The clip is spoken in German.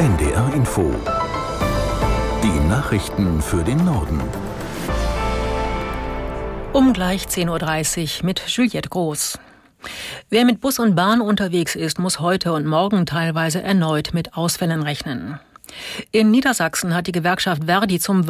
NDR Info. Die Nachrichten für den Norden. Um gleich 10.30 Uhr mit Juliette Groß. Wer mit Bus und Bahn unterwegs ist, muss heute und morgen teilweise erneut mit Ausfällen rechnen. In Niedersachsen hat die Gewerkschaft Verdi zum